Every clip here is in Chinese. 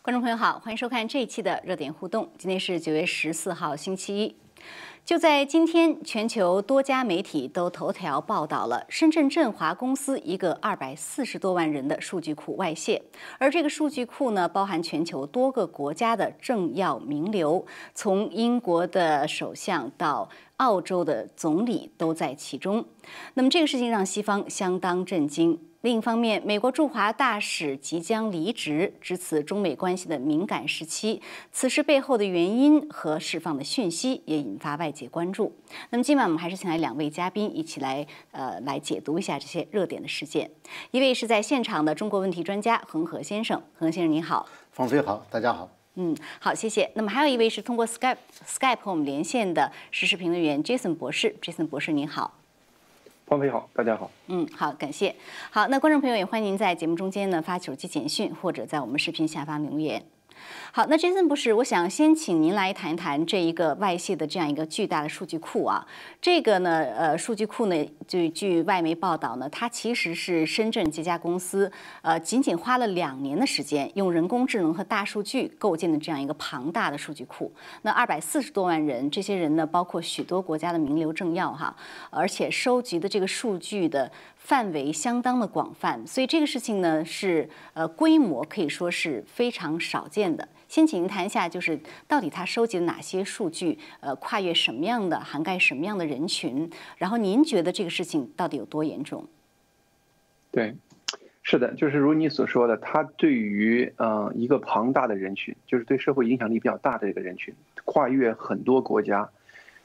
观众朋友好，欢迎收看这一期的热点互动。今天是九月十四号，星期一。就在今天，全球多家媒体都头条报道了深圳振华公司一个二百四十多万人的数据库外泄，而这个数据库呢，包含全球多个国家的政要名流，从英国的首相到澳洲的总理都在其中。那么这个事情让西方相当震惊。另一方面，美国驻华大使即将离职，值此中美关系的敏感时期。此事背后的原因和释放的讯息也引发外界关注。那么今晚我们还是请来两位嘉宾一起来呃来解读一下这些热点的事件。一位是在现场的中国问题专家恒河先生，恒河先生您好。方飞好，大家好。嗯，好，谢谢。那么还有一位是通过 Skype Skype 和我们连线的时事评论员 Jason 博士，Jason 博士您好。方飞好，大家好。嗯，好，感谢。好，那观众朋友也欢迎您在节目中间呢发手机简讯，或者在我们视频下方留言。好，那杰森博士，我想先请您来谈一谈这一个外泄的这样一个巨大的数据库啊。这个呢，呃，数据库呢，就据外媒报道呢，它其实是深圳这家公司，呃，仅仅花了两年的时间，用人工智能和大数据构建的这样一个庞大的数据库。那二百四十多万人，这些人呢，包括许多国家的名流政要哈，而且收集的这个数据的。范围相当的广泛，所以这个事情呢是呃规模可以说是非常少见的。先请您谈一下，就是到底他收集了哪些数据，呃，跨越什么样的、涵盖什么样的人群，然后您觉得这个事情到底有多严重？对，是的，就是如你所说的，他对于呃一个庞大的人群，就是对社会影响力比较大的一个人群，跨越很多国家。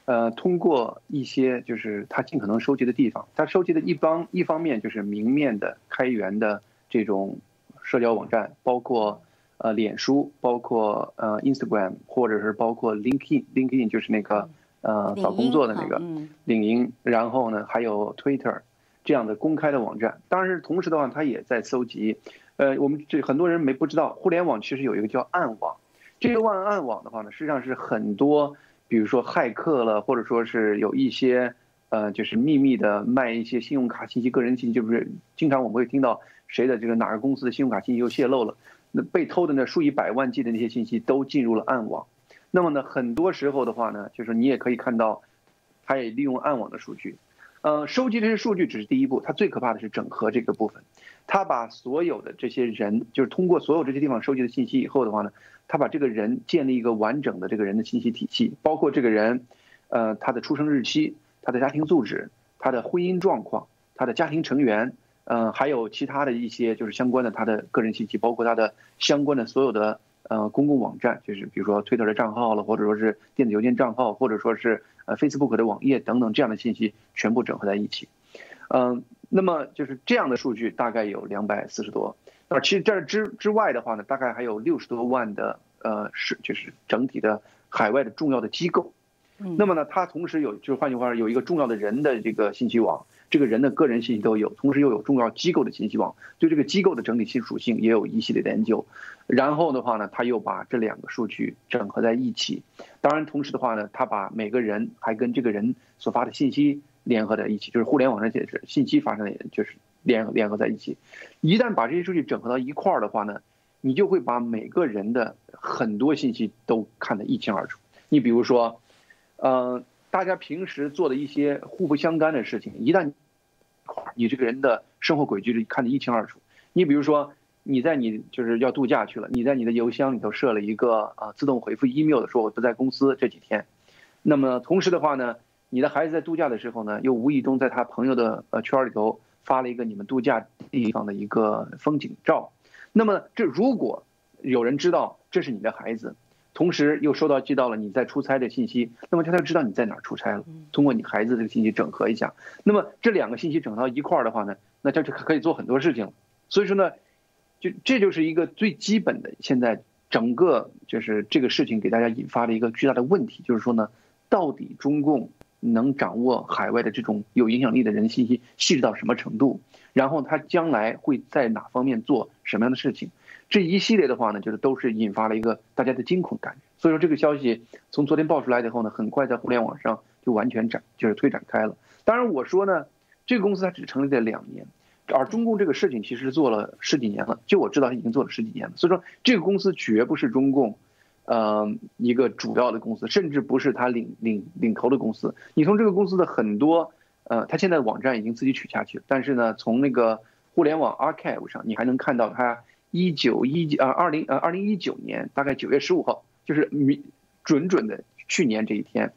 呃，通过一些就是他尽可能收集的地方，他收集的一方一方面就是明面的开源的这种社交网站，包括呃脸书，包括呃 Instagram，或者是包括 LinkedIn，LinkedIn 就是那个呃找工作的那个领英，然后呢还有 Twitter 这样的公开的网站。当然是同时的话，它也在搜集。呃，我们这很多人没不知道，互联网其实有一个叫暗网，这个万暗网的话呢，实际上是很多。比如说骇客了，或者说是有一些，呃，就是秘密的卖一些信用卡信息、个人信息，就是经常我们会听到谁的这个哪个公司的信用卡信息又泄露了，那被偷的那数以百万计的那些信息都进入了暗网。那么呢，很多时候的话呢，就是你也可以看到，他也利用暗网的数据，呃，收集这些数据只是第一步，他最可怕的是整合这个部分。他把所有的这些人，就是通过所有这些地方收集的信息以后的话呢。他把这个人建立一个完整的这个人的信息体系，包括这个人，呃，他的出生日期、他的家庭住址、他的婚姻状况、他的家庭成员，嗯，还有其他的一些就是相关的他的个人信息，包括他的相关的所有的呃公共网站，就是比如说推特的账号了，或者说是电子邮件账号，或者说是呃 Facebook 的网页等等这样的信息全部整合在一起，嗯，那么就是这样的数据大概有两百四十多。那其实这之之外的话呢，大概还有六十多万的呃是就是整体的海外的重要的机构，那么呢，它同时有就是换句话说，有一个重要的人的这个信息网，这个人的个人信息都有，同时又有重要机构的信息网，对这个机构的整体性属性也有一系列的研究，然后的话呢，他又把这两个数据整合在一起，当然同时的话呢，他把每个人还跟这个人所发的信息联合在一起，就是互联网上解释信息发生的就是。联联合在一起，一旦把这些数据整合到一块儿的话呢，你就会把每个人的很多信息都看得一清二楚。你比如说，呃，大家平时做的一些互不相干的事情，一旦块，你这个人的生活轨迹是看得一清二楚。你比如说，你在你就是要度假去了，你在你的邮箱里头设了一个啊自动回复 email 的，说我不在公司这几天。那么同时的话呢，你的孩子在度假的时候呢，又无意中在他朋友的呃圈里头。发了一个你们度假地方的一个风景照，那么这如果有人知道这是你的孩子，同时又收到寄到了你在出差的信息，那么他就知道你在哪儿出差了。通过你孩子这个信息整合一下，那么这两个信息整到一块儿的话呢，那他就可以做很多事情。所以说呢，就这就是一个最基本的，现在整个就是这个事情给大家引发了一个巨大的问题，就是说呢，到底中共能掌握海外的这种有影响力的人信息细致到什么程度，然后他将来会在哪方面做什么样的事情，这一系列的话呢，就是都是引发了一个大家的惊恐感。所以说这个消息从昨天爆出来以后呢，很快在互联网上就完全展就是推展开了。当然我说呢，这个公司它只成立了两年，而中共这个事情其实做了十几年了，就我知道已经做了十几年了。所以说这个公司绝不是中共。呃，一个主要的公司，甚至不是他领领领头的公司。你从这个公司的很多，呃，他现在网站已经自己取下去了。但是呢，从那个互联网 archive 上，你还能看到他一九一呃二零呃二零一九年大概九月十五号，就是明准准的去年这一天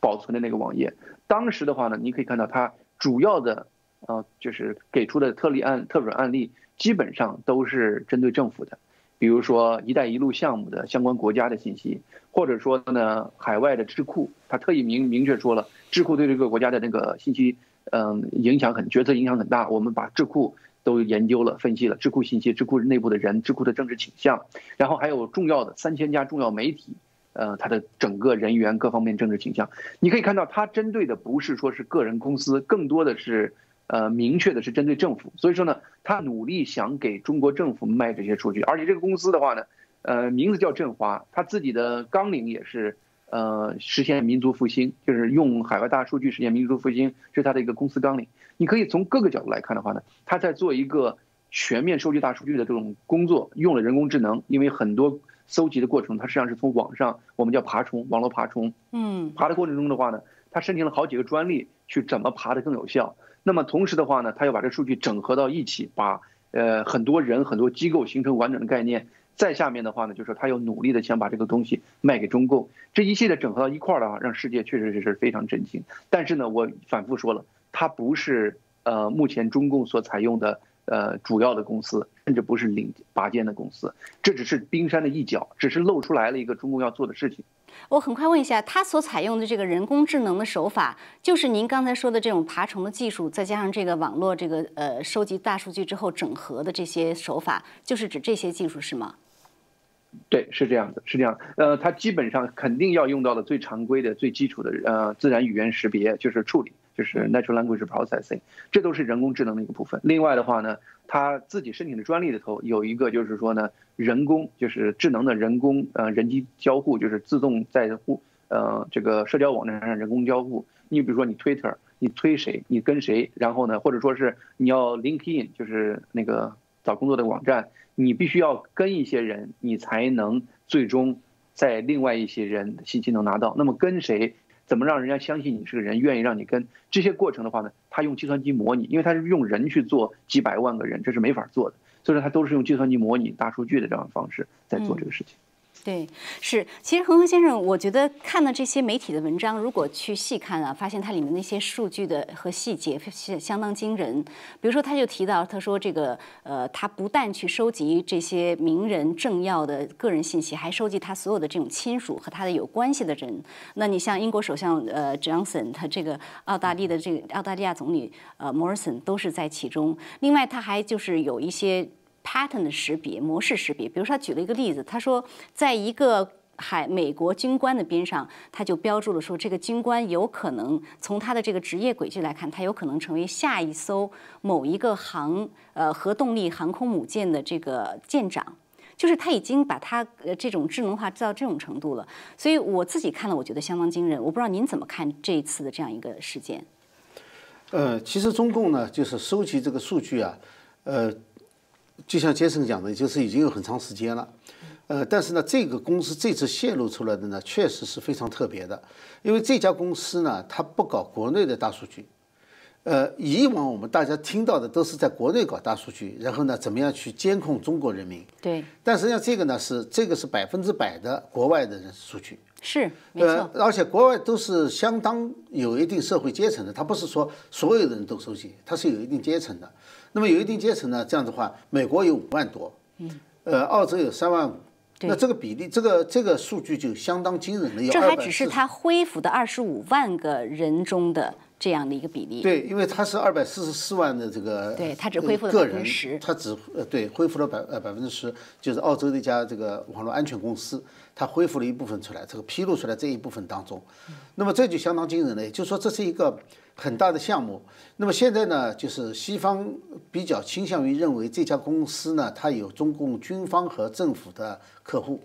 保存的那个网页。当时的话呢，你可以看到它主要的呃就是给出的特例案特准案例，基本上都是针对政府的。比如说“一带一路”项目的相关国家的信息，或者说呢，海外的智库，他特意明明确说了，智库对这个国家的那个信息，嗯，影响很决策影响很大。我们把智库都研究了、分析了，智库信息、智库内部的人、智库的政治倾向，然后还有重要的三千家重要媒体，呃，它的整个人员各方面政治倾向。你可以看到，它针对的不是说是个人公司，更多的是。呃，明确的是针对政府，所以说呢，他努力想给中国政府卖这些数据，而且这个公司的话呢，呃，名字叫振华，他自己的纲领也是，呃，实现民族复兴，就是用海外大数据实现民族复兴，是它的一个公司纲领。你可以从各个角度来看的话呢，它在做一个全面收集大数据的这种工作，用了人工智能，因为很多搜集的过程，它实际上是从网上，我们叫爬虫，网络爬虫，嗯，爬的过程中的话呢，它申请了好几个专利，去怎么爬的更有效。那么同时的话呢，它要把这数据整合到一起，把呃很多人、很多机构形成完整的概念。再下面的话呢，就是他要努力的想把这个东西卖给中共。这一系列整合到一块儿的话，让世界确实是非常震惊。但是呢，我反复说了，它不是呃目前中共所采用的呃主要的公司，甚至不是领拔尖的公司，这只是冰山的一角，只是露出来了一个中共要做的事情。我很快问一下，他所采用的这个人工智能的手法，就是您刚才说的这种爬虫的技术，再加上这个网络这个呃收集大数据之后整合的这些手法，就是指这些技术是吗？对，是这样的，是这样。呃，它基本上肯定要用到的最常规的、最基础的呃自然语言识别，就是处理，就是 natural language processing，这都是人工智能的一个部分。另外的话呢，他自己申请的专利里头有一个，就是说呢。人工就是智能的人工，呃，人机交互就是自动在互，呃，这个社交网站上人工交互。你比如说你 Twitter，你推谁，你跟谁，然后呢，或者说是你要 LinkedIn，就是那个找工作的网站，你必须要跟一些人，你才能最终在另外一些人的信息能拿到。那么跟谁，怎么让人家相信你是个人，愿意让你跟？这些过程的话呢，他用计算机模拟，因为他是用人去做几百万个人，这是没法做的。所以说，他都是用计算机模拟大数据的这样的方式在做这个事情。对，是。其实恒恒先生，我觉得看了这些媒体的文章，如果去细看啊，发现它里面那些数据的和细节是相当惊人。比如说，他就提到，他说这个呃，他不但去收集这些名人政要的个人信息，还收集他所有的这种亲属和他的有关系的人。那你像英国首相呃 Johnson，他这个澳大利的这个澳大利亚总理呃 Morrison 都是在其中。另外，他还就是有一些。Pattern 的识别模式识别，比如说他举了一个例子，他说在一个海美国军官的边上，他就标注了说这个军官有可能从他的这个职业轨迹来看，他有可能成为下一艘某一个航呃核动力航空母舰的这个舰长，就是他已经把他呃这种智能化做到这种程度了。所以我自己看了，我觉得相当惊人。我不知道您怎么看这一次的这样一个事件？呃，其实中共呢，就是收集这个数据啊，呃。就像杰森讲的，就是已经有很长时间了，呃，但是呢，这个公司这次泄露出来的呢，确实是非常特别的，因为这家公司呢，它不搞国内的大数据，呃，以往我们大家听到的都是在国内搞大数据，然后呢，怎么样去监控中国人民？对。但实际上这个呢，是这个是百分之百的国外的人数据，是没错。呃，而且国外都是相当有一定社会阶层的，它不是说所有的人都收集，它是有一定阶层的。那么有一定阶层呢，这样的话，美国有五万多，嗯，呃，澳洲有三万五，那这个比例，这个这个数据就相当惊人了。这还只是他恢复的二十五万个人中的这样的一个比例。对，因为它是二百四十四万的这个，对它只恢复了个人10%，它只呃对恢复了百呃百分之十，就是澳洲的一家这个网络安全公司，它恢复了一部分出来，这个披露出来这一部分当中，那么这就相当惊人了，也就是说这是一个很大的项目。那么现在呢，就是西方比较倾向于认为这家公司呢，它有中共军方和政府的客户，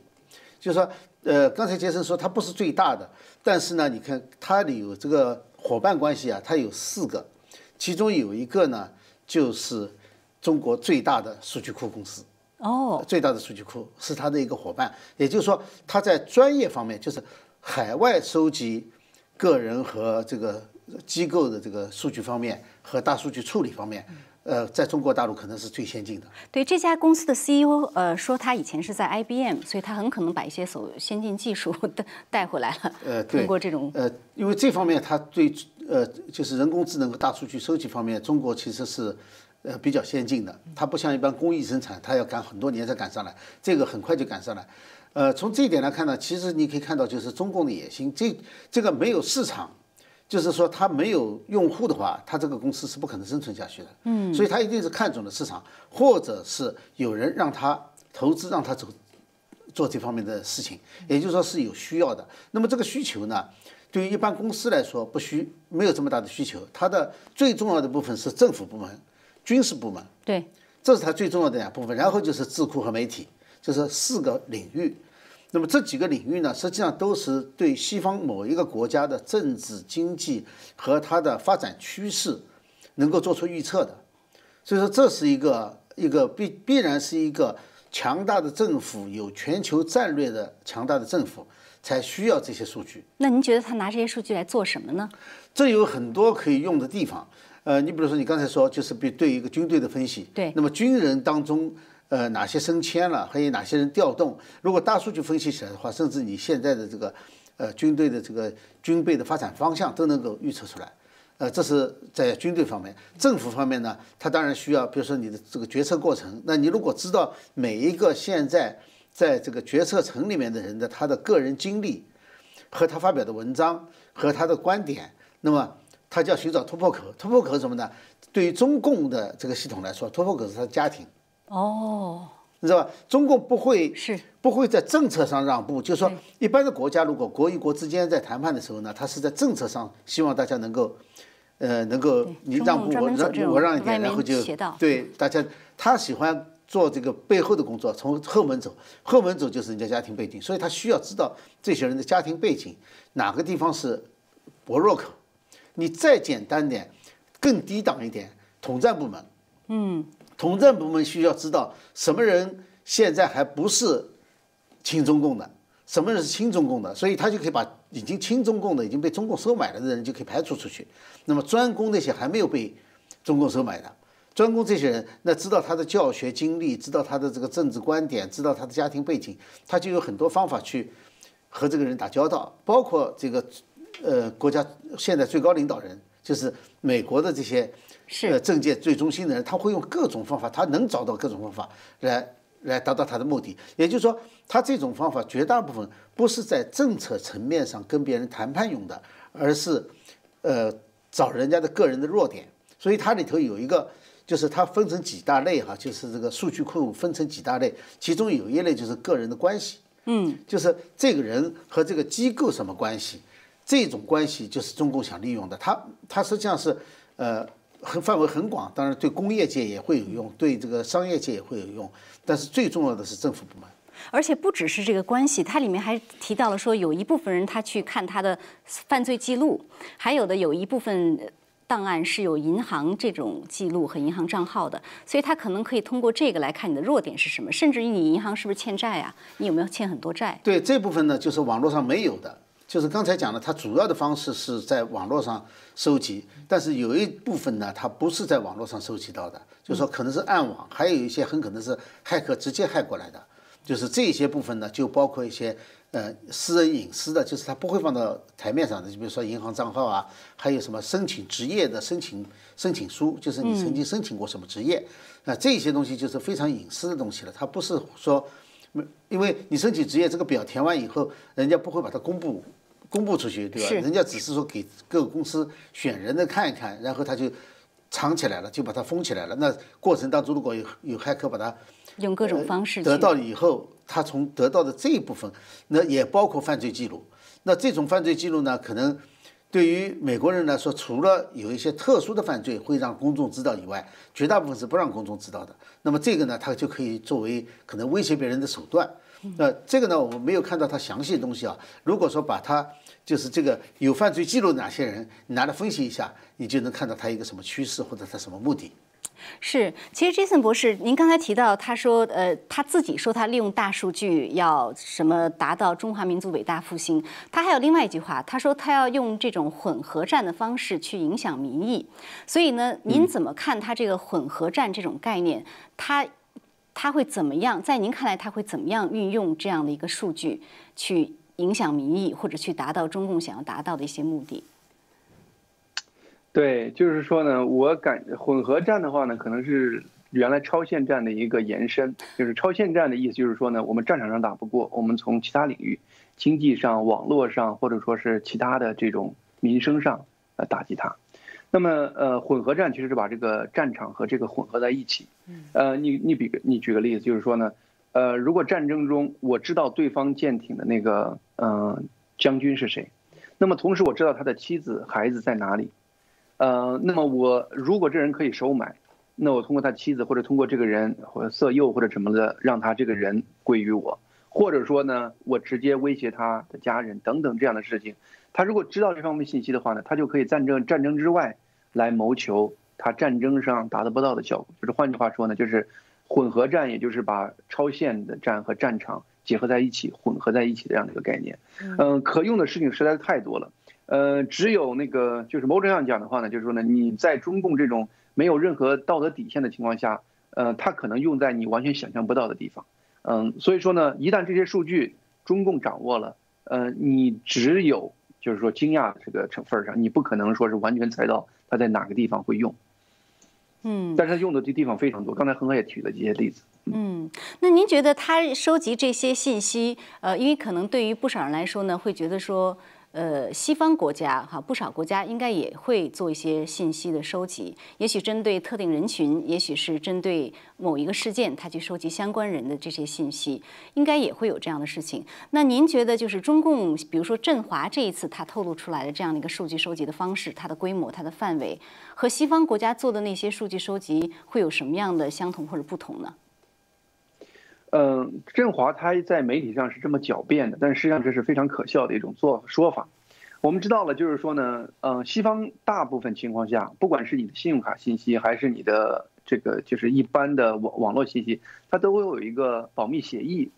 就是说，呃，刚才杰森说它不是最大的，但是呢，你看它里有这个伙伴关系啊，它有四个，其中有一个呢就是中国最大的数据库公司。哦，最大的数据库是它的一个伙伴，也就是说，它在专业方面，就是海外收集个人和这个机构的这个数据方面和大数据处理方面，呃，在中国大陆可能是最先进的。对这家公司的 CEO，呃，说他以前是在 IBM，所以他很可能把一些所先进技术带带回来了。呃，通过这种呃，因为这方面他对呃，就是人工智能和大数据收集方面，中国其实是呃比较先进的。它不像一般工艺生产，它要赶很多年才赶上来，这个很快就赶上来。呃，从这一点来看呢，其实你可以看到，就是中共的野心，这这个没有市场。就是说，它没有用户的话，它这个公司是不可能生存下去的。嗯，所以它一定是看准了市场，或者是有人让他投资，让他走做这方面的事情，也就是说是有需要的。那么这个需求呢，对于一般公司来说不需没有这么大的需求，它的最重要的部分是政府部门、军事部门，对，这是它最重要的两部分。然后就是智库和媒体，就是四个领域。那么这几个领域呢，实际上都是对西方某一个国家的政治、经济和它的发展趋势能够做出预测的。所以说，这是一个一个必必然是一个强大的政府，有全球战略的强大的政府才需要这些数据。那您觉得他拿这些数据来做什么呢？这有很多可以用的地方。呃，你比如说你刚才说，就是比对一个军队的分析。对。那么军人当中。呃，哪些升迁了，还有哪些人调动？如果大数据分析起来的话，甚至你现在的这个，呃，军队的这个军备的发展方向都能够预测出来。呃，这是在军队方面，政府方面呢，它当然需要，比如说你的这个决策过程。那你如果知道每一个现在在这个决策层里面的人的他的个人经历，和他发表的文章和他的观点，那么他就要寻找突破口。突破口是什么呢？对于中共的这个系统来说，突破口是他的家庭。哦，你知道吧？中共不会是。不会在政策上让步，就是说，一般的国家如果国与国之间在谈判的时候呢，他是在政策上希望大家能够，呃，能够你让步我让我让一点，然后就对大家，他喜欢做这个背后的工作，从后门走，后门走就是人家家庭背景，所以他需要知道这些人的家庭背景，哪个地方是薄弱口，你再简单点，更低档一点，统战部门，嗯。统战部门需要知道什么人现在还不是亲中共的，什么人是亲中共的，所以他就可以把已经亲中共的、已经被中共收买了的人就可以排除出去。那么专攻那些还没有被中共收买的，专攻这些人，那知道他的教学经历，知道他的这个政治观点，知道他的家庭背景，他就有很多方法去和这个人打交道。包括这个呃国家现在最高领导人，就是美国的这些。是政界最中心的人，他会用各种方法，他能找到各种方法来来达到他的目的。也就是说，他这种方法绝大部分不是在政策层面上跟别人谈判用的，而是呃找人家的个人的弱点。所以它里头有一个，就是它分成几大类哈，就是这个数据库分成几大类，其中有一类就是个人的关系，嗯，就是这个人和这个机构什么关系，这种关系就是中共想利用的。它它实际上是呃。很范围很广，当然对工业界也会有用，对这个商业界也会有用，但是最重要的是政府部门。而且不只是这个关系，它里面还提到了说，有一部分人他去看他的犯罪记录，还有的有一部分档案是有银行这种记录和银行账号的，所以他可能可以通过这个来看你的弱点是什么，甚至于你银行是不是欠债啊？你有没有欠很多债？对这部分呢，就是网络上没有的。就是刚才讲的，它主要的方式是在网络上收集，但是有一部分呢，它不是在网络上收集到的，就是说可能是暗网，还有一些很可能是骇客直接骇过来的，就是这些部分呢，就包括一些呃私人隐私的，就是它不会放到台面上的，就比如说银行账号啊，还有什么申请职业的申请申请书，就是你曾经申请过什么职业，那这些东西就是非常隐私的东西了，它不是说，因为你申请职业这个表填完以后，人家不会把它公布。公布出去，对吧？人家只是说给各个公司选人的看一看，然后他就藏起来了，就把它封起来了。那过程当中，如果有有骇客把它用各种方式去得到了以后，他从得到的这一部分，那也包括犯罪记录。那这种犯罪记录呢，可能对于美国人来说，除了有一些特殊的犯罪会让公众知道以外，绝大部分是不让公众知道的。那么这个呢，它就可以作为可能威胁别人的手段。那这个呢，我们没有看到它详细的东西啊。如果说把它就是这个有犯罪记录的哪些人，你拿来分析一下，你就能看到它一个什么趋势或者它什么目的。是，其实 Jason 博士，您刚才提到，他说，呃，他自己说他利用大数据要什么达到中华民族伟大复兴。他还有另外一句话，他说他要用这种混合战的方式去影响民意。所以呢，您怎么看他这个混合战这种概念？他他会怎么样？在您看来，他会怎么样运用这样的一个数据去影响民意，或者去达到中共想要达到的一些目的？对，就是说呢，我感混合战的话呢，可能是原来超限战的一个延伸。就是超限战的意思，就是说呢，我们战场上打不过，我们从其他领域，经济上、网络上，或者说是其他的这种民生上，呃，打击它。那么，呃，混合战其实是把这个战场和这个混合在一起。呃，你你比个你举个例子，就是说呢，呃，如果战争中我知道对方舰艇的那个嗯将军是谁，那么同时我知道他的妻子孩子在哪里。呃，那么我如果这人可以收买，那我通过他妻子或者通过这个人或者色诱或者什么的，让他这个人归于我，或者说呢，我直接威胁他的家人等等这样的事情。他如果知道这方面信息的话呢，他就可以战争战争之外来谋求他战争上达得不到的效果。就是换句话说呢，就是混合战，也就是把超限的战和战场结合在一起，混合在一起的这样的一个概念。嗯，可用的事情实在是太多了。呃，只有那个，就是某种上讲的话呢，就是说呢，你在中共这种没有任何道德底线的情况下，呃，它可能用在你完全想象不到的地方。嗯，所以说呢，一旦这些数据中共掌握了，呃，你只有就是说惊讶的这个成分上，你不可能说是完全猜到它在哪个地方会用。嗯，但是用的这地方非常多，刚才恒河也举了这些例子。嗯，那您觉得他收集这些信息，呃，因为可能对于不少人来说呢，会觉得说。呃，西方国家哈，不少国家应该也会做一些信息的收集，也许针对特定人群，也许是针对某一个事件，他去收集相关人的这些信息，应该也会有这样的事情。那您觉得，就是中共，比如说振华这一次他透露出来的这样的一个数据收集的方式，它的规模、它的范围，和西方国家做的那些数据收集会有什么样的相同或者不同呢？嗯，振华他在媒体上是这么狡辩的，但实际上这是非常可笑的一种做说法。我们知道了，就是说呢，嗯，西方大部分情况下，不管是你的信用卡信息，还是你的这个就是一般的网网络信息，它都会有一个保密协议。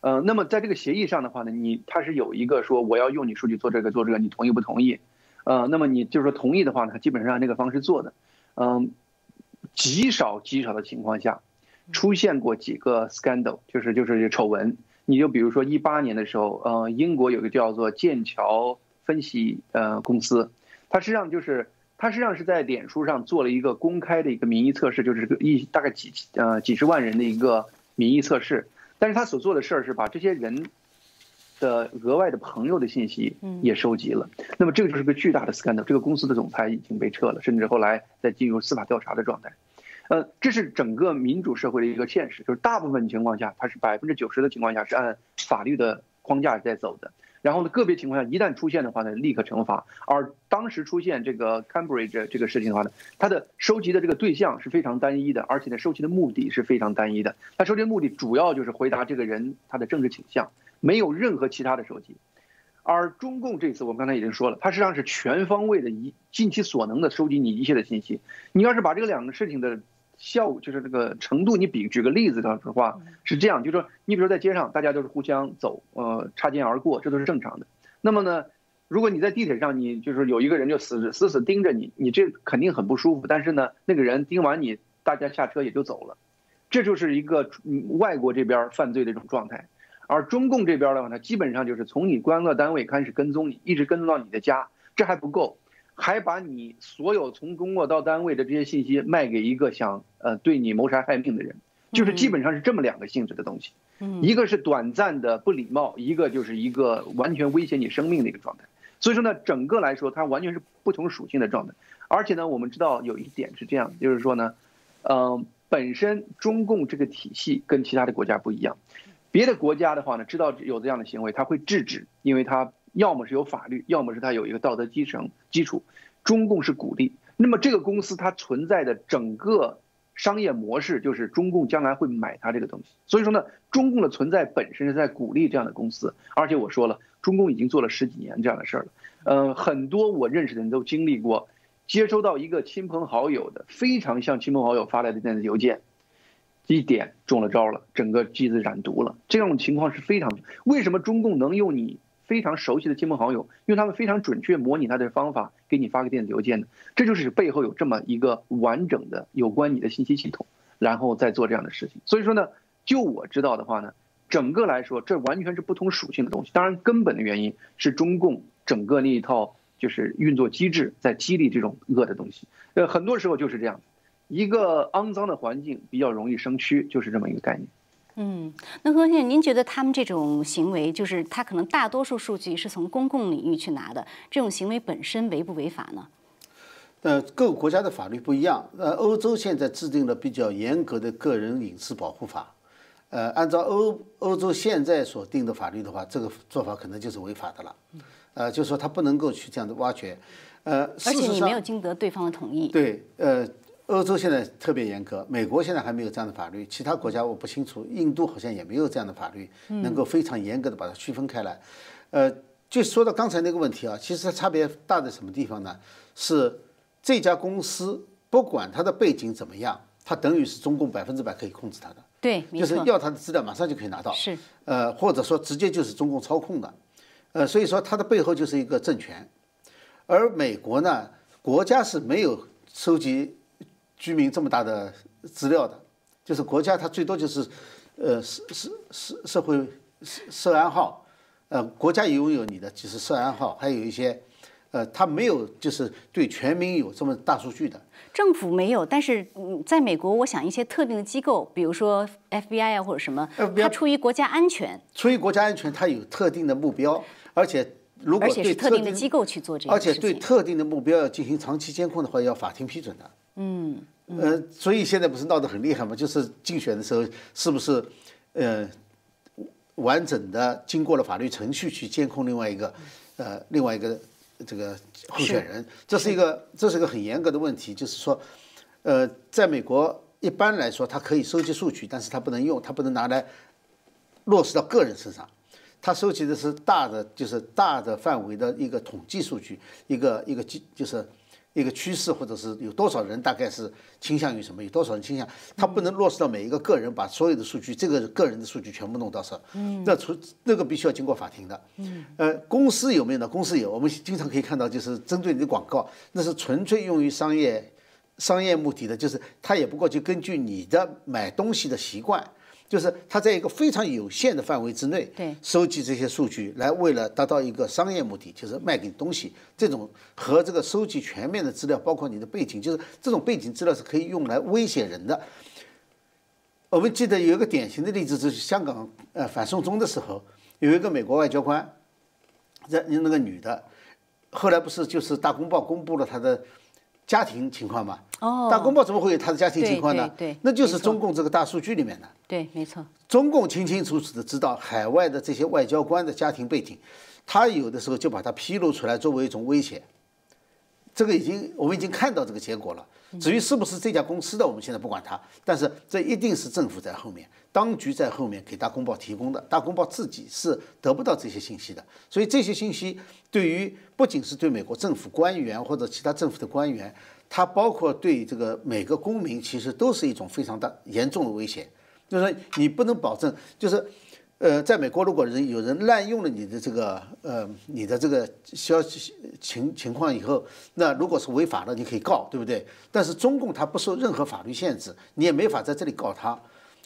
呃，那么在这个协议上的话呢，你它是有一个说我要用你数据做这个做这个，你同意不同意？呃，那么你就是说同意的话呢，基本上按这个方式做的。嗯，极少极少的情况下。出现过几个 scandal，就是就是丑闻。你就比如说一八年的时候，呃，英国有个叫做剑桥分析呃公司，它实际上就是它实际上是在脸书上做了一个公开的一个民意测试，就是个一大概几呃几十万人的一个民意测试。但是他所做的事儿是把这些人的额外的朋友的信息也收集了。那么这个就是个巨大的 scandal，这个公司的总裁已经被撤了，甚至后来在进入司法调查的状态。呃，这是整个民主社会的一个现实，就是大部分情况下，它是百分之九十的情况下是按法律的框架在走的。然后呢，个别情况下一旦出现的话呢，立刻惩罚。而当时出现这个 Cambridge 这个事情的话呢，它的收集的这个对象是非常单一的，而且呢，收集的目的是非常单一的。它收集的目的主要就是回答这个人他的政治倾向，没有任何其他的收集。而中共这次我们刚才已经说了，它实际上是全方位的，一尽其所能的收集你一切的信息。你要是把这个两个事情的效就是那个程度，你比举个例子的话是这样，就是说你比如说在街上，大家都是互相走，呃，擦肩而过，这都是正常的。那么呢，如果你在地铁上，你就是有一个人就死死死盯着你，你这肯定很不舒服。但是呢，那个人盯完你，大家下车也就走了，这就是一个外国这边犯罪的一种状态。而中共这边的话呢，基本上就是从你关乐单位开始跟踪你，一直跟踪到你的家，这还不够。还把你所有从工作到单位的这些信息卖给一个想呃对你谋杀害命的人，就是基本上是这么两个性质的东西，一个是短暂的不礼貌，一个就是一个完全威胁你生命的一个状态。所以说呢，整个来说它完全是不同属性的状态。而且呢，我们知道有一点是这样，就是说呢，嗯，本身中共这个体系跟其他的国家不一样，别的国家的话呢，知道有这样的行为，他会制止，因为他要么是有法律，要么是他有一个道德基层基础。中共是鼓励，那么这个公司它存在的整个商业模式就是中共将来会买它这个东西。所以说呢，中共的存在本身是在鼓励这样的公司。而且我说了，中共已经做了十几年这样的事儿了。呃，很多我认识的人都经历过。接收到一个亲朋好友的非常像亲朋好友发来的电子邮件，一点中了招了，整个机子染毒了。这种情况是非常，为什么中共能用你非常熟悉的亲朋好友，用他们非常准确模拟他的方法给你发个电子邮件的？这就是背后有这么一个完整的有关你的信息系统，然后再做这样的事情。所以说呢，就我知道的话呢，整个来说这完全是不同属性的东西。当然，根本的原因是中共整个那一套。就是运作机制在激励这种恶的东西，呃，很多时候就是这样，一个肮脏的环境比较容易生蛆，就是这么一个概念。嗯，那何先生，您觉得他们这种行为，就是他可能大多数数据是从公共领域去拿的，这种行为本身违不违法呢？呃，各个国家的法律不一样。呃，欧洲现在制定了比较严格的个人隐私保护法，呃，按照欧欧洲现在所定的法律的话，这个做法可能就是违法的了。呃，就是说他不能够去这样的挖掘，呃，而且你没有经得对方的同意。对，呃，欧洲现在特别严格，美国现在还没有这样的法律，其他国家我不清楚，印度好像也没有这样的法律，能够非常严格的把它区分开来。呃，就说到刚才那个问题啊，其实它差别大在什么地方呢？是这家公司不管它的背景怎么样，它等于是中共百分之百可以控制它的。对，就是要它的资料马上就可以拿到。是。呃，或者说直接就是中共操控的。呃，所以说它的背后就是一个政权，而美国呢，国家是没有收集居民这么大的资料的，就是国家它最多就是，呃，社社社社会社安号，呃，国家拥有你的就是社安号，还有一些，呃，它没有就是对全民有这么大数据的。政府没有，但是嗯，在美国，我想一些特定的机构，比如说 FBI 啊或者什么，它出于国家安全，出于国家安全，它有特定的目标。而且，如果对特定的机构去做这个，而且对特定的目标要进行长期监控的话，要法庭批准的。嗯，呃，所以现在不是闹得很厉害吗？就是竞选的时候，是不是呃完整的经过了法律程序去监控另外一个呃另外一个这个候选人？这是一个这是一个很严格的问题。就是说，呃，在美国一般来说，它可以收集数据，但是它不能用，它不能拿来落实到个人身上。他收集的是大的，就是大的范围的一个统计数据，一个一个基，就是一个趋势，或者是有多少人大概是倾向于什么，有多少人倾向，他不能落实到每一个个人，把所有的数据，这个个人的数据全部弄到手。嗯，那除那个必须要经过法庭的。嗯，呃，公司有没有呢？公司有，我们经常可以看到，就是针对你的广告，那是纯粹用于商业商业目的的，就是他也不过就根据你的买东西的习惯。就是他在一个非常有限的范围之内，对，收集这些数据来为了达到一个商业目的，就是卖给你东西。这种和这个收集全面的资料，包括你的背景，就是这种背景资料是可以用来威胁人的。我们记得有一个典型的例子，就是香港呃反送中的时候，有一个美国外交官，在那个女的，后来不是就是大公报公布了她的。家庭情况嘛，哦，大公报怎么会有他的家庭情况呢？对，那就是中共这个大数据里面的。对，没错。中共清清楚楚的知道海外的这些外交官的家庭背景，他有的时候就把它披露出来作为一种威胁。这个已经我们已经看到这个结果了。至于是不是这家公司的，我们现在不管它，但是这一定是政府在后面，当局在后面给大公报提供的。大公报自己是得不到这些信息的，所以这些信息对于不仅是对美国政府官员或者其他政府的官员，它包括对这个每个公民，其实都是一种非常大严重的威胁。就是说你不能保证，就是。呃，在美国，如果人有人滥用了你的这个呃你的这个消息情情况以后，那如果是违法的，你可以告，对不对？但是中共它不受任何法律限制，你也没法在这里告他，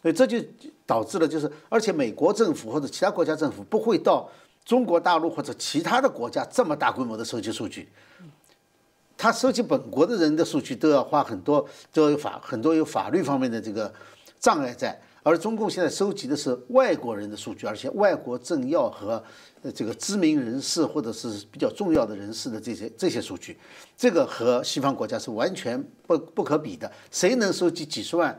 所以这就导致了就是，而且美国政府或者其他国家政府不会到中国大陆或者其他的国家这么大规模的收集数据，他收集本国的人的数据都要花很多，都有法很多有法律方面的这个障碍在。而中共现在收集的是外国人的数据，而且外国政要和这个知名人士或者是比较重要的人士的这些这些数据，这个和西方国家是完全不不可比的。谁能收集几十万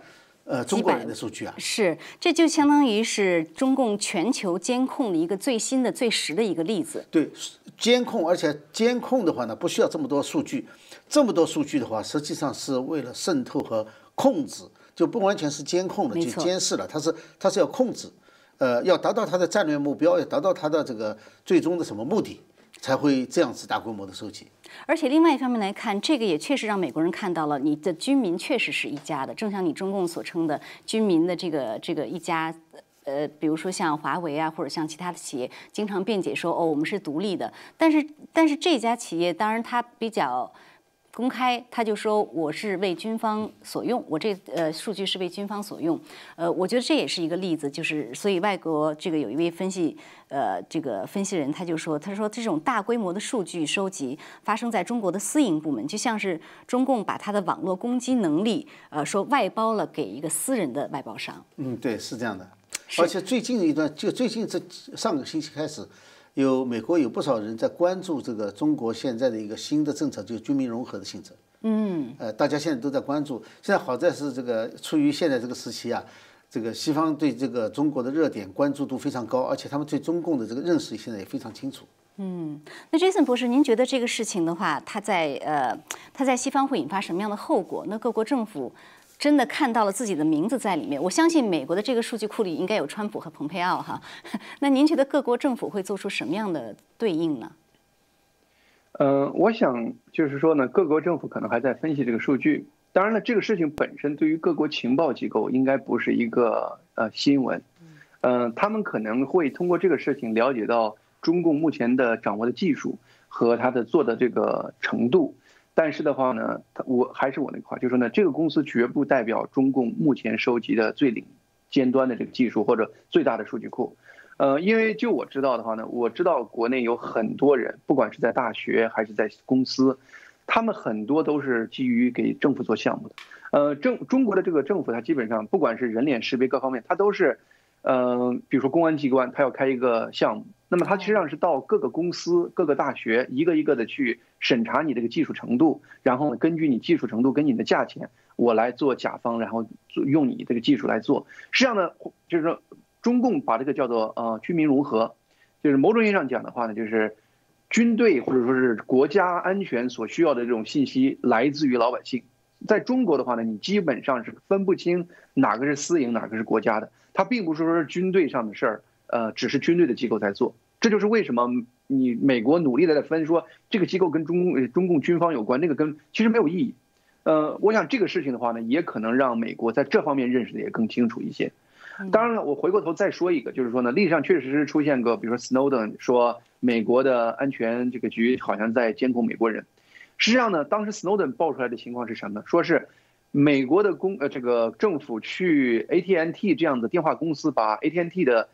呃中国人的数据啊？是，这就相当于是中共全球监控的一个最新的、最实的一个例子。对，监控，而且监控的话呢，不需要这么多数据，这么多数据的话，实际上是为了渗透和控制。就不完全是监控了，就监视了，它是它是要控制，呃，要达到它的战略目标，要达到它的这个最终的什么目的，才会这样子大规模的收集。而且另外一方面来看，这个也确实让美国人看到了你的军民确实是一家的，正像你中共所称的军民的这个这个一家，呃，比如说像华为啊，或者像其他的企业，经常辩解说哦，我们是独立的，但是但是这家企业当然它比较。公开，他就说我是为军方所用，我这呃数据是为军方所用，呃，我觉得这也是一个例子，就是所以外国这个有一位分析呃这个分析人他就说，他说这种大规模的数据收集发生在中国的私营部门，就像是中共把他的网络攻击能力呃说外包了给一个私人的外包商。嗯，对，是这样的，而且最近一段就最近这上个星期开始。有美国有不少人在关注这个中国现在的一个新的政策，就是军民融合的性质。嗯，呃，大家现在都在关注。现在好在是这个处于现在这个时期啊，这个西方对这个中国的热点关注度非常高，而且他们对中共的这个认识现在也非常清楚。嗯，那 Jason 博士，您觉得这个事情的话，它在呃，它在西方会引发什么样的后果？那各国政府？真的看到了自己的名字在里面，我相信美国的这个数据库里应该有川普和蓬佩奥哈。那您觉得各国政府会做出什么样的对应呢？嗯，我想就是说呢，各国政府可能还在分析这个数据。当然了，这个事情本身对于各国情报机构应该不是一个呃新闻。嗯，他们可能会通过这个事情了解到中共目前的掌握的技术和他的做的这个程度。但是的话呢，我还是我那个话，就是说呢，这个公司绝不代表中共目前收集的最领尖端的这个技术或者最大的数据库，呃，因为就我知道的话呢，我知道国内有很多人，不管是在大学还是在公司，他们很多都是基于给政府做项目的，呃，政中国的这个政府，它基本上不管是人脸识别各方面，它都是，呃，比如说公安机关，它要开一个项目。那么它实际上是到各个公司、各个大学一个一个的去审查你这个技术程度，然后呢，根据你技术程度跟你的价钱，我来做甲方，然后用你这个技术来做。实际上呢，就是说，中共把这个叫做呃军民融合，就是某种意义上讲的话呢，就是军队或者说是国家安全所需要的这种信息来自于老百姓。在中国的话呢，你基本上是分不清哪个是私营，哪个是国家的。它并不是说是军队上的事儿。呃，只是军队的机构在做，这就是为什么你美国努力的在分说这个机构跟中共中共军方有关，那个跟其实没有意义。呃，我想这个事情的话呢，也可能让美国在这方面认识的也更清楚一些。当然了，我回过头再说一个，就是说呢，历史上确实是出现过，比如说 Snowden 说美国的安全这个局好像在监控美国人。实际上呢，当时 Snowden 爆出来的情况是什么？说是美国的公呃这个政府去 AT&T 这样的电话公司把 AT&T 的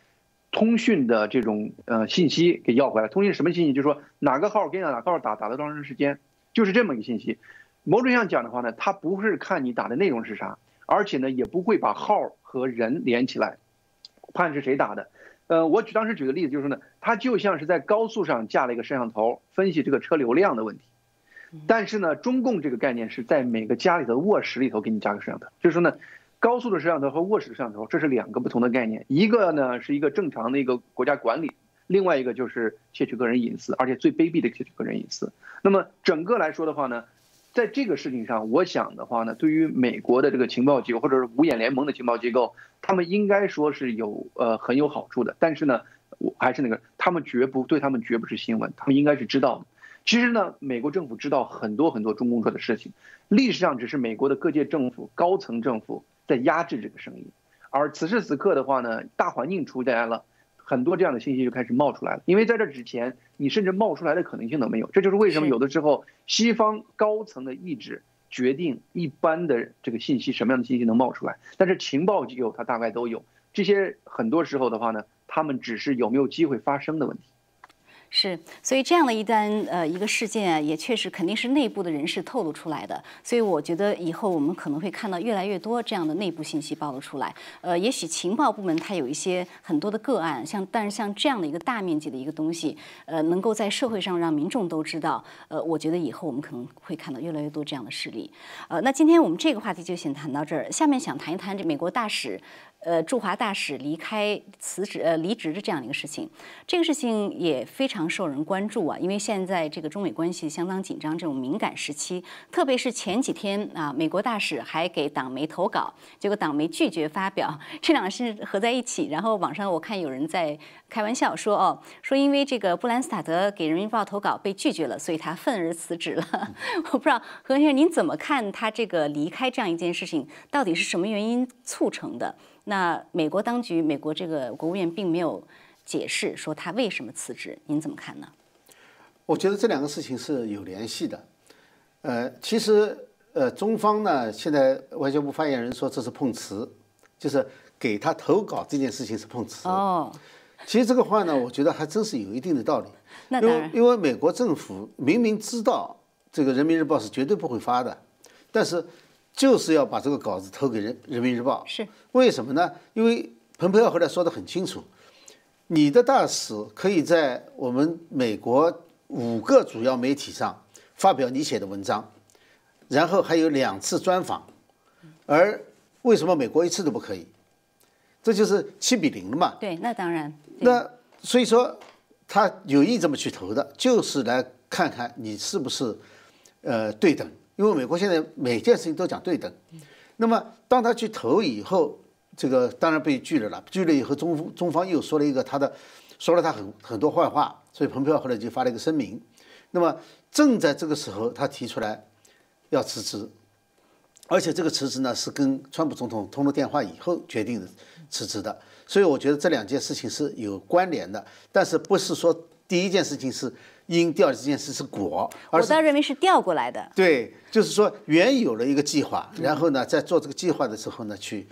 通讯的这种呃信息给要回来，通讯什么信息？就是说哪个号给哪个号打，打了多长时间，就是这么一个信息。某种意义上讲的话呢，它不是看你打的内容是啥，而且呢也不会把号和人连起来，判是谁打的。呃，我举当时举的例子就是说呢，它就像是在高速上架了一个摄像头，分析这个车流量的问题。但是呢，中共这个概念是在每个家里的卧室里头给你加个摄像头，就是说呢。高速的摄像头和卧室的摄像头，这是两个不同的概念。一个呢是一个正常的一个国家管理，另外一个就是窃取个人隐私，而且最卑鄙的窃取个人隐私。那么整个来说的话呢，在这个事情上，我想的话呢，对于美国的这个情报机构或者是五眼联盟的情报机构，他们应该说是有呃很有好处的。但是呢，我还是那个，他们绝不对他们绝不是新闻，他们应该是知道。其实呢，美国政府知道很多很多中共做的事情，历史上只是美国的各界政府高层政府。在压制这个声音，而此时此刻的话呢，大环境出来了，很多这样的信息就开始冒出来了。因为在这之前，你甚至冒出来的可能性都没有。这就是为什么有的时候西方高层的意志决定一般的这个信息什么样的信息能冒出来，但是情报机构它大概都有这些。很多时候的话呢，他们只是有没有机会发生的问题。是，所以这样的一单呃一个事件啊，也确实肯定是内部的人士透露出来的。所以我觉得以后我们可能会看到越来越多这样的内部信息暴露出来。呃，也许情报部门它有一些很多的个案，像但是像这样的一个大面积的一个东西，呃，能够在社会上让民众都知道，呃，我觉得以后我们可能会看到越来越多这样的事例。呃，那今天我们这个话题就先谈到这儿，下面想谈一谈这美国大使。呃，驻华大使离开、辞职、呃离职的这样的一个事情，这个事情也非常受人关注啊。因为现在这个中美关系相当紧张，这种敏感时期，特别是前几天啊，美国大使还给党媒投稿，结果党媒拒绝发表，这两个事合在一起。然后网上我看有人在开玩笑说，哦，说因为这个布兰斯塔德给人民日报投稿被拒绝了，所以他愤而辞职了。我不知道何先生您怎么看他这个离开这样一件事情，到底是什么原因促成的？那美国当局，美国这个国务院并没有解释说他为什么辞职，您怎么看呢？我觉得这两个事情是有联系的。呃，其实呃，中方呢，现在外交部发言人说这是碰瓷，就是给他投稿这件事情是碰瓷。哦，其实这个话呢，我觉得还真是有一定的道理。那当然，因为美国政府明明知道这个人民日报是绝对不会发的，但是。就是要把这个稿子投给人人民日报，是为什么呢？因为蓬佩奥后来说得很清楚，你的大使可以在我们美国五个主要媒体上发表你写的文章，然后还有两次专访，而为什么美国一次都不可以？这就是七比零了嘛？对，那当然。那所以说他有意这么去投的，就是来看看你是不是呃对等。因为美国现在每件事情都讲对等，那么当他去投以后，这个当然被拒了了。拒了以后，中中方又说了一个他的，说了他很很多坏话，所以蓬佩奥后来就发了一个声明。那么正在这个时候，他提出来要辞职，而且这个辞职呢是跟川普总统通了电话以后决定的辞职的。所以我觉得这两件事情是有关联的，但是不是说第一件事情是。因调这件事是果，我倒认为是调过来的。对，就是说原有了一个计划，然后呢，在做这个计划的时候呢，去，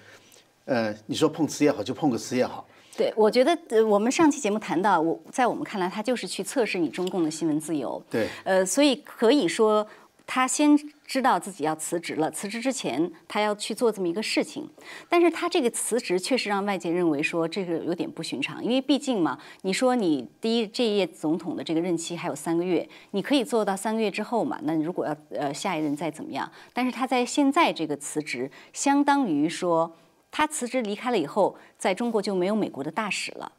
呃，你说碰瓷也好，就碰个瓷也好。对，我觉得呃，我们上期节目谈到，我在我们看来，他就是去测试你中共的新闻自由。对，呃，所以可以说。他先知道自己要辞职了，辞职之前他要去做这么一个事情，但是他这个辞职确实让外界认为说这个有点不寻常，因为毕竟嘛，你说你第一这一届总统的这个任期还有三个月，你可以做到三个月之后嘛，那如果要呃下一任再怎么样，但是他在现在这个辞职，相当于说他辞职离开了以后，在中国就没有美国的大使了，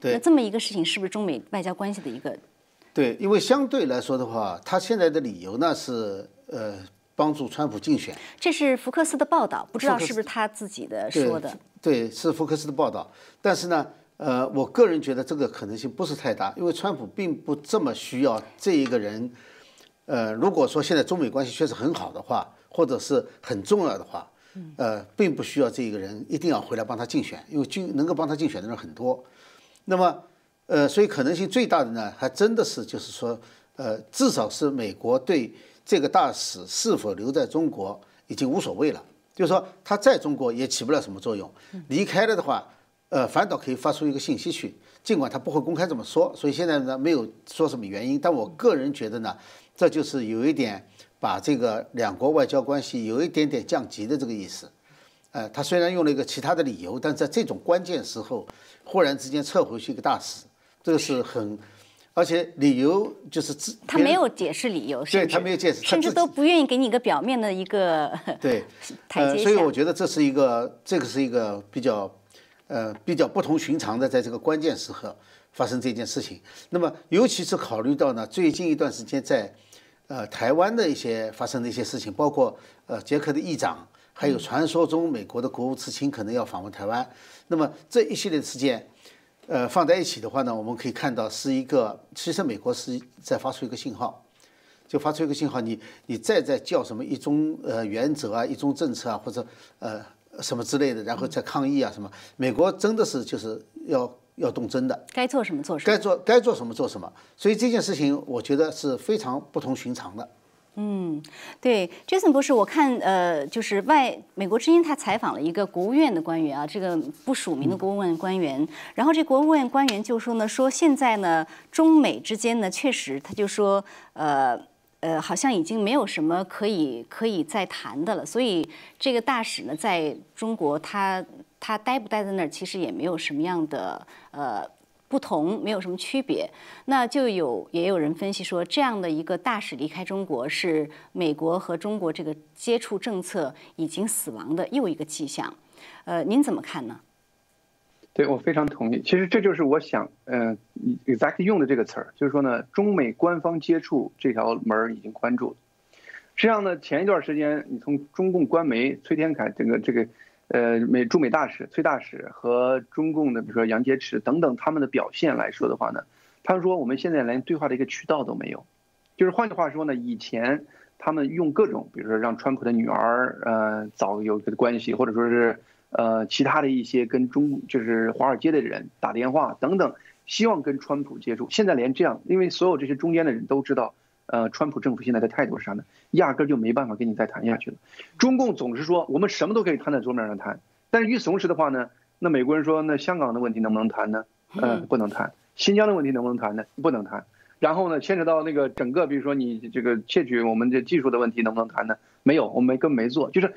那这么一个事情是不是中美外交关系的一个？对，因为相对来说的话，他现在的理由呢是呃帮助川普竞选。这是福克斯的报道，不知道是不是他自己的说的。对，是福克斯的报道。但是呢，呃，我个人觉得这个可能性不是太大，因为川普并不这么需要这一个人。呃，如果说现在中美关系确实很好的话，或者是很重要的话，呃，并不需要这一个人一定要回来帮他竞选，因为竞能够帮他竞选的人很多。那么。呃，所以可能性最大的呢，还真的是就是说，呃，至少是美国对这个大使是否留在中国已经无所谓了，就是说他在中国也起不了什么作用，离开了的话，呃，反倒可以发出一个信息去，尽管他不会公开这么说，所以现在呢没有说什么原因，但我个人觉得呢，这就是有一点把这个两国外交关系有一点点降级的这个意思，呃，他虽然用了一个其他的理由，但在这种关键时候，忽然之间撤回去一个大使。这个是很，而且理由就是自他没有解释理由，对他没有解释，甚至都不愿意给你一个表面的一个 对 台阶下。所以我觉得这是一个，这个是一个比较呃比较不同寻常的，在这个关键时刻发生这件事情。那么尤其是考虑到呢，最近一段时间在呃台湾的一些发生的一些事情，包括呃捷克的议长，还有传说中美国的国务次卿可能要访问台湾，那么这一系列事件。呃，放在一起的话呢，我们可以看到是一个，其实美国是在发出一个信号，就发出一个信号，你你再在叫什么一中呃原则啊，一中政策啊，或者呃什么之类的，然后再抗议啊什么，美国真的是就是要要动真的，该做什么做什么，该做该做什么做什么，所以这件事情我觉得是非常不同寻常的。嗯，对，Jason 博士，我看呃，就是外美国之音他采访了一个国务院的官员啊，这个不署名的国务院官员，然后这国务院官员就说呢，说现在呢，中美之间呢，确实他就说，呃呃，好像已经没有什么可以可以再谈的了，所以这个大使呢，在中国他他待不待在那儿，其实也没有什么样的呃。不同没有什么区别，那就有也有人分析说，这样的一个大使离开中国，是美国和中国这个接触政策已经死亡的又一个迹象。呃，您怎么看呢？对我非常同意。其实这就是我想，呃，exact 用的这个词儿，就是说呢，中美官方接触这条门已经关住了。实际上呢，前一段时间，你从中共官媒崔天凯整个这个。呃，美驻美大使崔大使和中共的，比如说杨洁篪等等，他们的表现来说的话呢，他们说我们现在连对话的一个渠道都没有，就是换句话说呢，以前他们用各种，比如说让川普的女儿呃早有个关系，或者说是呃其他的一些跟中就是华尔街的人打电话等等，希望跟川普接触，现在连这样，因为所有这些中间的人都知道。呃，川普政府现在的态度是啥呢？压根就没办法跟你再谈下去了。中共总是说我们什么都可以摊在桌面上谈，但是与此同时的话呢，那美国人说那香港的问题能不能谈呢？嗯，不能谈。新疆的问题能不能谈呢？不能谈。然后呢，牵扯到那个整个，比如说你这个窃取我们的技术的问题能不能谈呢？没有，我们根本没做。就是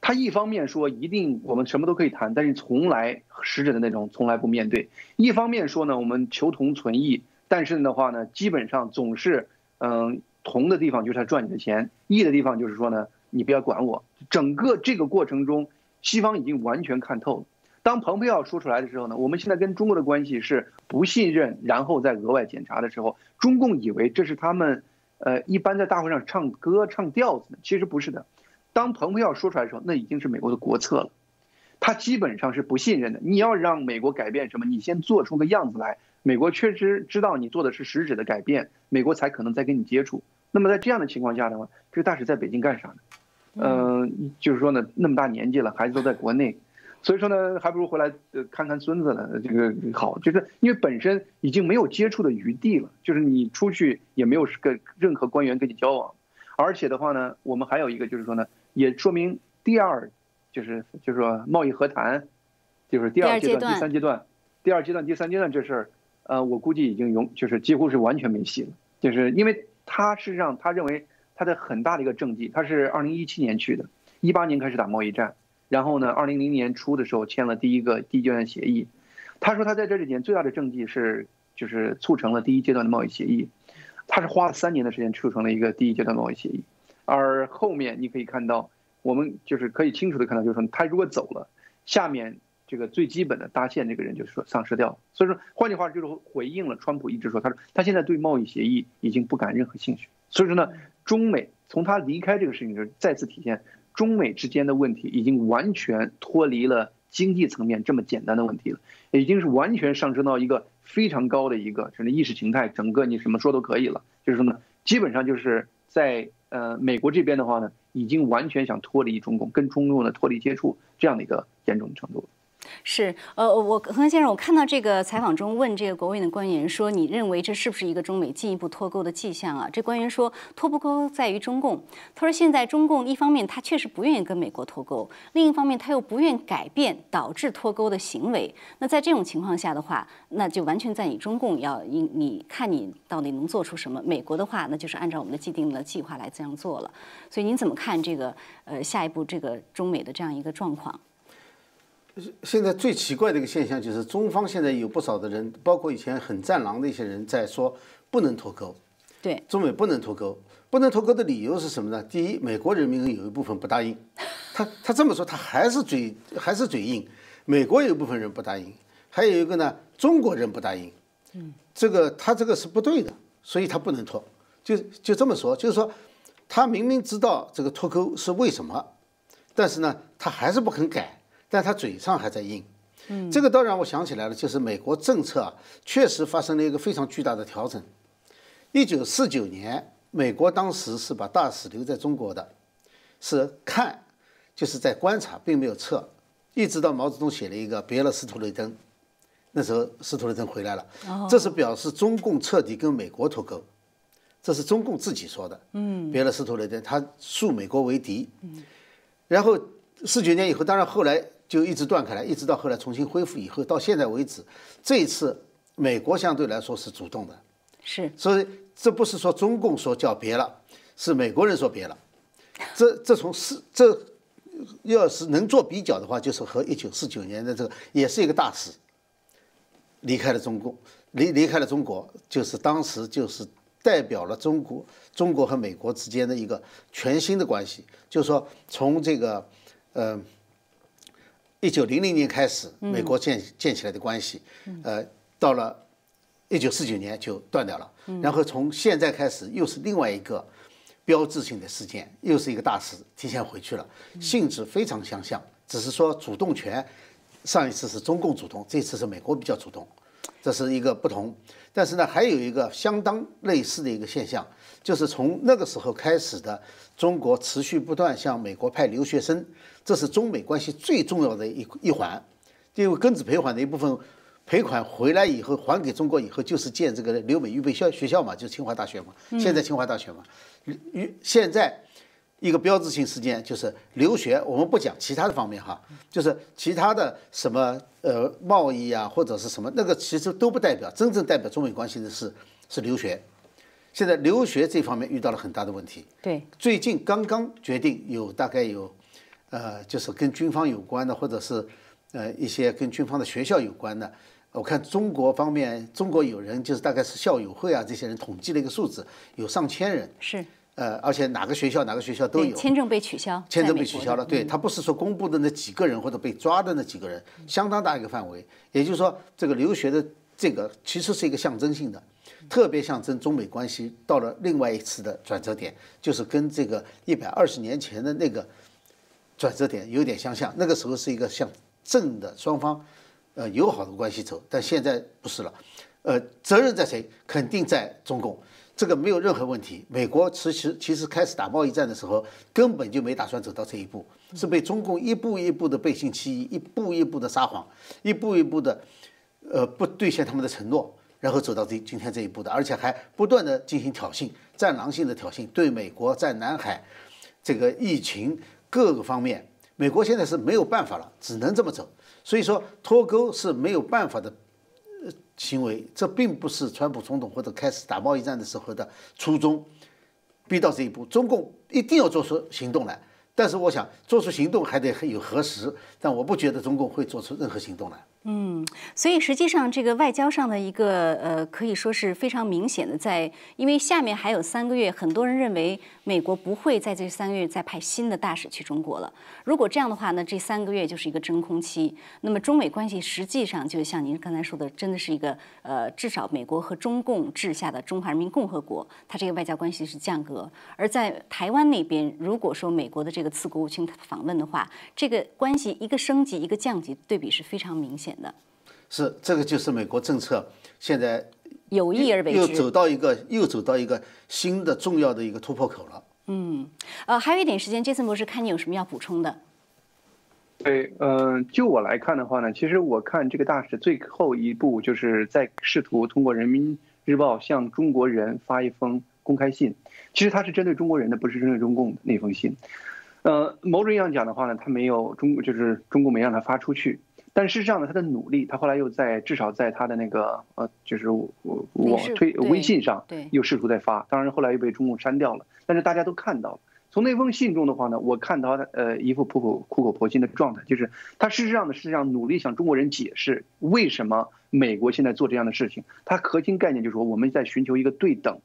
他一方面说一定我们什么都可以谈，但是从来实质的那种从来不面对。一方面说呢，我们求同存异，但是的话呢，基本上总是。嗯，同的地方就是他赚你的钱，异的地方就是说呢，你不要管我。整个这个过程中，西方已经完全看透了。当蓬佩奥说出来的时候呢，我们现在跟中国的关系是不信任，然后再额外检查的时候，中共以为这是他们，呃，一般在大会上唱歌唱调子呢，其实不是的。当蓬佩奥说出来的时候，那已经是美国的国策了。他基本上是不信任的。你要让美国改变什么，你先做出个样子来。美国确实知道你做的是实质的改变，美国才可能再跟你接触。那么在这样的情况下的话，这个大使在北京干啥呢？嗯，就是说呢，那么大年纪了，孩子都在国内，所以说呢，还不如回来呃看看孙子呢。这个好，就是因为本身已经没有接触的余地了，就是你出去也没有跟任何官员跟你交往，而且的话呢，我们还有一个就是说呢，也说明第二就是就是说贸易和谈，就是第二阶段、第三阶段、第二阶段、第三阶段这事儿。呃，我估计已经永就是几乎是完全没戏了，就是因为他事实上他认为他的很大的一个政绩，他是二零一七年去的，一八年开始打贸易战，然后呢，二零零年初的时候签了第一个第一阶段协议，他说他在这里面最大的政绩是就是促成了第一阶段的贸易协议，他是花了三年的时间促成了一个第一阶段贸易协议，而后面你可以看到，我们就是可以清楚的看到，就是说他如果走了，下面。这个最基本的搭线这个人就是说丧失掉了，所以说换句话就是回应了川普一直说，他说他现在对贸易协议已经不感任何兴趣。所以说呢，中美从他离开这个事情是再次体现中美之间的问题已经完全脱离了经济层面这么简单的问题了，已经是完全上升到一个非常高的一个甚至意识形态，整个你什么说都可以了。就是什么呢，基本上就是在呃美国这边的话呢，已经完全想脱离中共，跟中共的脱离接触这样的一个严重程度。是，呃，我何先生，我看到这个采访中问这个国务院的官员说，你认为这是不是一个中美进一步脱钩的迹象啊？这官员说，脱不钩在于中共。他说，现在中共一方面他确实不愿意跟美国脱钩，另一方面他又不愿改变导致脱钩的行为。那在这种情况下的话，那就完全在你中共要你你看你到底能做出什么。美国的话，那就是按照我们的既定的计划来这样做了。所以您怎么看这个呃下一步这个中美的这样一个状况？现在最奇怪的一个现象就是，中方现在有不少的人，包括以前很战狼的一些人在说不能脱钩。对，中美不能脱钩，不能脱钩的理由是什么呢？第一，美国人民有一部分不答应，他他这么说，他还是嘴 还是嘴硬。美国有一部分人不答应，还有一个呢，中国人不答应。嗯，这个他这个是不对的，所以他不能脱。就就这么说，就是说，他明明知道这个脱钩是为什么，但是呢，他还是不肯改。但他嘴上还在硬，嗯，这个倒让我想起来了，就是美国政策啊，确实发生了一个非常巨大的调整。一九四九年，美国当时是把大使留在中国的，是看，就是在观察，并没有撤，一直到毛泽东写了一个别了斯图雷登，那时候斯图雷登回来了，这是表示中共彻底跟美国脱钩。这是中共自己说的。嗯，别了斯图雷登他树美国为敌。嗯，然后四九年以后，当然后来就一直断开来，一直到后来重新恢复以后，到现在为止，这一次美国相对来说是主动的。是，所以这不是说中共说叫别了，是美国人说别了。这这从是这要是能做比较的话，就是和一九四九年的这个也是一个大使离开了中共，离离开了中国，就是当时就是代表了中国中国和美国之间的一个全新的关系，就是说从这个呃一九零零年开始，美国建建起来的关系，呃，到了一九四九年就断掉了，然后从现在开始又是另外一个。标志性的事件，又是一个大使提前回去了，性质非常相像，只是说主动权，上一次是中共主动，这次是美国比较主动，这是一个不同。但是呢，还有一个相当类似的一个现象，就是从那个时候开始的，中国持续不断向美国派留学生，这是中美关系最重要的一一环，因为庚子赔款的一部分。赔款回来以后还给中国以后，就是建这个留美预备校学校嘛，就是清华大学嘛。现在清华大学嘛，与现在一个标志性事件就是留学。我们不讲其他的方面哈，就是其他的什么呃贸易啊或者是什么那个其实都不代表真正代表中美关系的是是留学。现在留学这方面遇到了很大的问题。对，最近刚刚决定有大概有，呃，就是跟军方有关的或者是呃一些跟军方的学校有关的。我看中国方面，中国有人就是大概是校友会啊，这些人统计了一个数字，有上千人。是。呃，而且哪个学校哪个学校都有。签证被取消。签证被取消了，对他不是说公布的那几个人或者被抓的那几个人，相当大一个范围。也就是说，这个留学的这个其实是一个象征性的，特别象征中美关系到了另外一次的转折点，就是跟这个一百二十年前的那个转折点有点相像。那个时候是一个向正的双方。呃，友好的关系走，但现在不是了。呃，责任在谁？肯定在中共，这个没有任何问题。美国其实其实开始打贸易战的时候，根本就没打算走到这一步，是被中共一步一步的背信弃义，一步一步的撒谎，一步一步的，呃，不兑现他们的承诺，然后走到这今天这一步的，而且还不断的进行挑衅，战狼性的挑衅，对美国在南海这个疫情各个方面，美国现在是没有办法了，只能这么走。所以说脱钩是没有办法的行为，这并不是川普总统或者开始打贸易战的时候的初衷。逼到这一步，中共一定要做出行动来。但是我想做出行动还得有核实，但我不觉得中共会做出任何行动来。嗯，所以实际上这个外交上的一个呃，可以说是非常明显的，在因为下面还有三个月，很多人认为美国不会在这三个月再派新的大使去中国了。如果这样的话呢，这三个月就是一个真空期。那么中美关系实际上就像您刚才说的，真的是一个呃，至少美国和中共治下的中华人民共和国，它这个外交关系是降格。而在台湾那边，如果说美国的这个次国务卿访问的话，这个关系一个升级一个降级，对比是非常明显。是，这个就是美国政策现在有意而为之，又走到一个又走到一个新的重要的一个突破口了。嗯，呃，还有一点时间，杰森博士，看你有什么要补充的？对，嗯，就我来看的话呢，其实我看这个大使最后一步就是在试图通过人民日报向中国人发一封公开信。其实他是针对中国人的，不是针对中共的那封信。呃，某种意义上讲的话呢，他没有中，就是中共没让他发出去。但事实上呢，他的努力，他后来又在至少在他的那个呃，就是我我推微信上，又试图在发，当然后来又被中共删掉了。但是大家都看到了，从那封信中的话呢，我看到他呃一副苦口苦口婆心的状态，就是他事实上呢，实际上努力向中国人解释为什么美国现在做这样的事情。他核心概念就是说我们在寻求一个对等。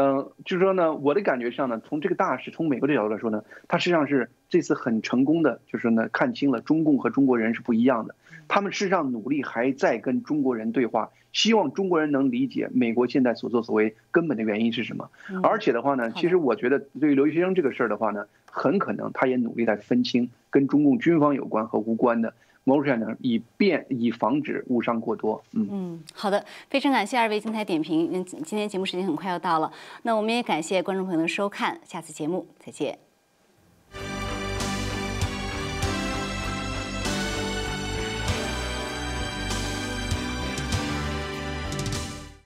嗯，就是说呢，我的感觉上呢，从这个大使从美国的角度来说呢，他实际上是这次很成功的，就是呢看清了中共和中国人是不一样的。他们事实上努力还在跟中国人对话，希望中国人能理解美国现在所作所为根本的原因是什么。而且的话呢，其实我觉得对于留学生这个事儿的话呢，很可能他也努力在分清跟中共军方有关和无关的。某种程度上，以便以防止误伤过多。嗯嗯，好的，非常感谢二位精彩点评。嗯，今天节目时间很快要到了，那我们也感谢观众朋友的收看，下次节目再见。